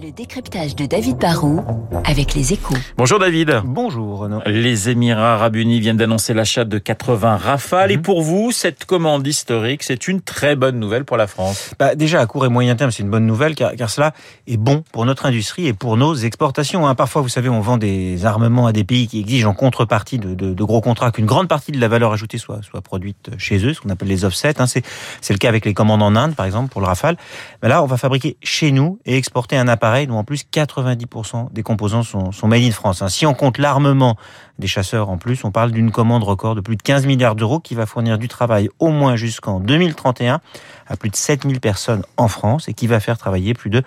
Le décryptage de David Barrault avec les échos. Bonjour David. Bonjour Renaud. Les Émirats Arabes Unis viennent d'annoncer l'achat de 80 rafales. Et Mhm. pour vous, cette commande historique, c'est une très bonne nouvelle pour la France. Bah, déjà, à court et moyen terme, c'est une bonne nouvelle car, car cela est bon pour notre industrie et pour nos exportations. hein. Parfois, vous savez, on vend des armements à des pays qui exigent en contrepartie de, de- de gros contrats qu'une grande partie de la valeur ajoutée soit, soit produite chez eux, ce qu'on appelle les offsets. hein. C'est, c'est le cas avec les commandes en Inde, par exemple, pour le Rafale. Mais là, on va fabriquer chez nous et exporter un appareil dont en plus 90% des composants sont, sont made in France. hein. Si on compte l'armement des chasseurs en plus, on parle d'une commande record de plus de 15 milliards d'euros qui va fournir du travail au moins jusqu'en 2031 à plus de 7000 personnes en France et qui va faire travailler plus de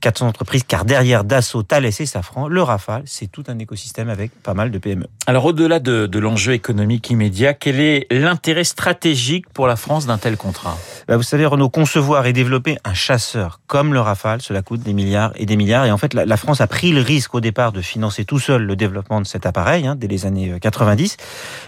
400 entreprises car derrière Dassault, Thales et Safran, le Rafale, c'est tout un écosystème avec pas mal de PME. Alors au-delà de, de l'enjeu économique immédiat, quel est l'intérêt stratégique pour la France d'un tel contrat? Bah, vous savez, Renault, concevoir et développer un chasseur comme le Rafale, cela coûte des milliards et des milliards. Et en fait, la, France a pris le risque au départ de financer tout seul le développement de cet appareil, hein, dès les années euh, 90.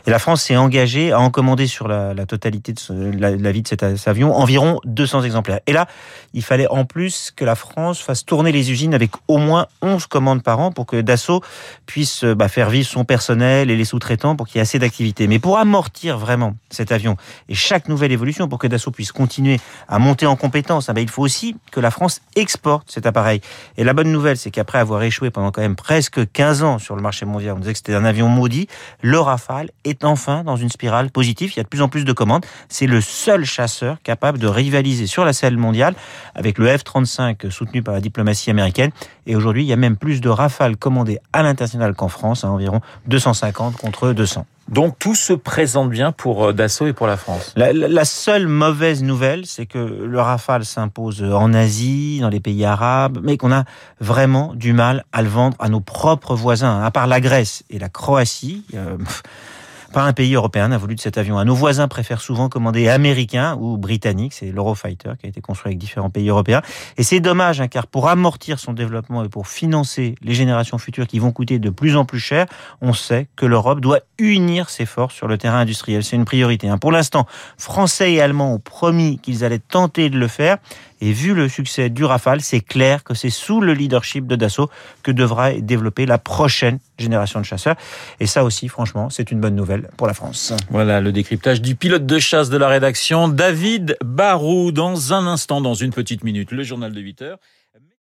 Et la France s'est engagée à en commander sur la, totalité de la, vie de cet, avion environ 200 exemplaires. Et là, il fallait en plus que la France fasse tourner les usines avec au moins 11 commandes par an pour que Dassault puisse euh, bah, faire vivre son personnel et les sous-traitants pour qu'il y ait assez d'activité. Mais pour amortir vraiment cet avion et chaque nouvelle évolution, pour que Dassault puisse continuer à monter en compétence, ah ben, il faut aussi que la France exporte cet appareil. Et la bonne nouvelle, c'est qu'après avoir échoué pendant quand même presque 15 ans sur le marché mondial, on disait que c'était un avion maudit, le Rafale est enfin dans une spirale positive. Il y a de plus en plus de commandes. C'est le seul chasseur capable de rivaliser sur la scène mondiale avec le F-35 soutenu par la diplomatie américaine. Et aujourd'hui, il y a même plus de Rafales commandés à l'international qu'en France, à environ 250 contre 200. Donc tout se présente bien pour euh, Dassault et pour la France. La, seule mauvaise nouvelle, c'est que le Rafale s'impose en Asie, dans les pays arabes, mais qu'on a vraiment du mal à le vendre à nos propres voisins. À part la Grèce et la Croatie, euh, pas un pays européen n'a voulu de cet avion. Nos voisins préfèrent souvent commander américain ou britannique. C'est l'Eurofighter qui a été construit avec différents pays européens. Et c'est dommage, hein, car pour amortir son développement et pour financer les générations futures qui vont coûter de plus en plus cher, on sait que l'Europe doit unir ses forces sur le terrain industriel. C'est une priorité. hein. Pour l'instant, Français et Allemands ont promis qu'ils allaient tenter de le faire. Et vu le succès du Rafale, c'est clair que c'est sous le leadership de Dassault que devra développer la prochaine génération de chasseurs. Et ça aussi, franchement, c'est une bonne nouvelle pour la France. Voilà le décryptage du pilote de chasse de la rédaction, David Barou. Dans un instant, dans une petite minute, le journal de 8 heures.